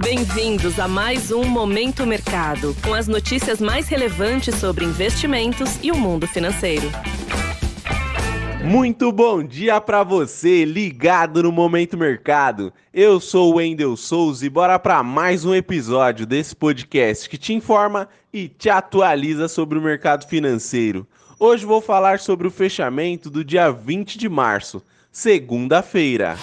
Bem-vindos a mais um Momento Mercado, com as notícias mais relevantes sobre investimentos e o mundo financeiro. Muito bom dia para você, ligado no Momento Mercado. Eu sou o Wendel Souza e bora para mais um episódio desse podcast que te informa e te atualiza sobre o mercado financeiro. Hoje vou falar sobre o fechamento do dia 20 de março, segunda-feira.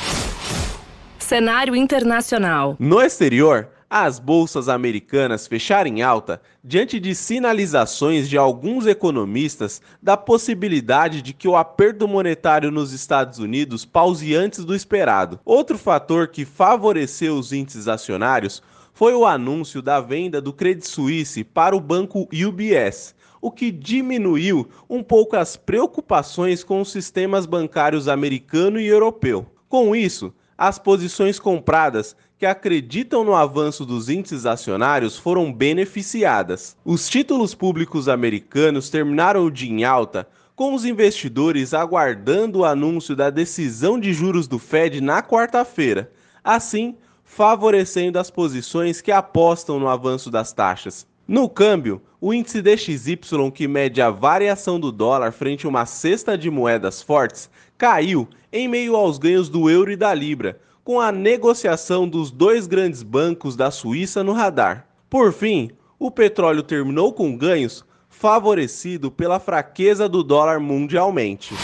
Cenário internacional. No exterior, as bolsas americanas fecharam em alta diante de sinalizações de alguns economistas da possibilidade de que o aperto monetário nos Estados Unidos pause antes do esperado. Outro fator que favoreceu os índices acionários foi o anúncio da venda do Credit Suisse para o banco UBS, o que diminuiu um pouco as preocupações com os sistemas bancários americano e europeu. Com isso, as posições compradas que acreditam no avanço dos índices acionários foram beneficiadas. Os títulos públicos americanos terminaram o dia em alta, com os investidores aguardando o anúncio da decisão de juros do Fed na quarta-feira, assim favorecendo as posições que apostam no avanço das taxas. No câmbio, o índice DXY, que mede a variação do dólar frente a uma cesta de moedas fortes, caiu em meio aos ganhos do euro e da libra, com a negociação dos dois grandes bancos da Suíça no radar. Por fim, o petróleo terminou com ganhos, favorecido pela fraqueza do dólar mundialmente.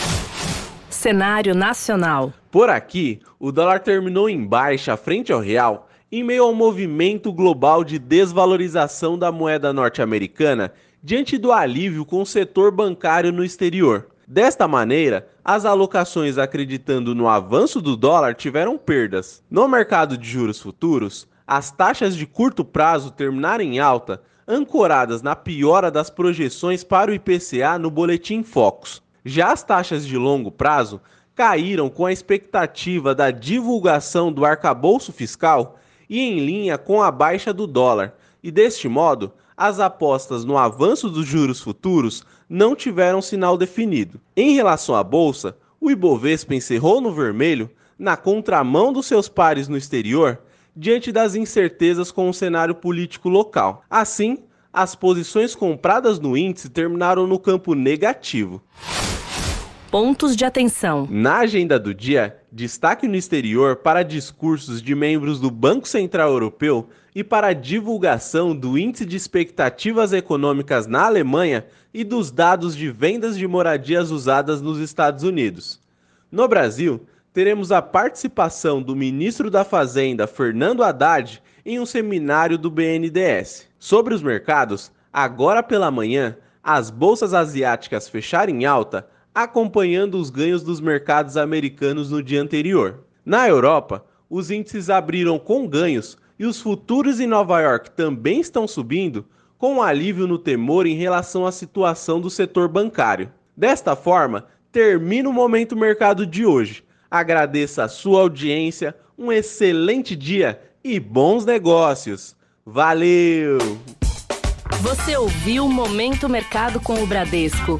Cenário nacional. Por aqui, o dólar terminou em baixa frente ao real em meio ao movimento global de desvalorização da moeda norte-americana diante do alívio com o setor bancário no exterior. Desta maneira, as alocações acreditando no avanço do dólar tiveram perdas. No mercado de juros futuros, as taxas de curto prazo terminaram em alta, ancoradas na piora das projeções para o IPCA no boletim Focus. Já as taxas de longo prazo caíram com a expectativa da divulgação do arcabouço fiscal e em linha com a baixa do dólar, e deste modo, as apostas no avanço dos juros futuros não tiveram sinal definido. Em relação à bolsa, o Ibovespa encerrou no vermelho, na contramão dos seus pares no exterior, diante das incertezas com o cenário político local. Assim, as posições compradas no índice terminaram no campo negativo. Pontos de atenção. Na agenda do dia, destaque no exterior para discursos de membros do Banco Central Europeu e para a divulgação do Índice de Expectativas Econômicas na Alemanha e dos dados de vendas de moradias usadas nos Estados Unidos. No Brasil, teremos a participação do ministro da Fazenda, Fernando Haddad, em um seminário do BNDES. Sobre os mercados, agora pela manhã, as bolsas asiáticas fecharam em alta acompanhando os ganhos dos mercados americanos no dia anterior. Na Europa, os índices abriram com ganhos e os futuros em Nova York também estão subindo, com um alívio no temor em relação à situação do setor bancário. Desta forma, termina o Momento Mercado de hoje. Agradeço a sua audiência, um excelente dia e bons negócios. Valeu! Você ouviu Momento Mercado com o Bradesco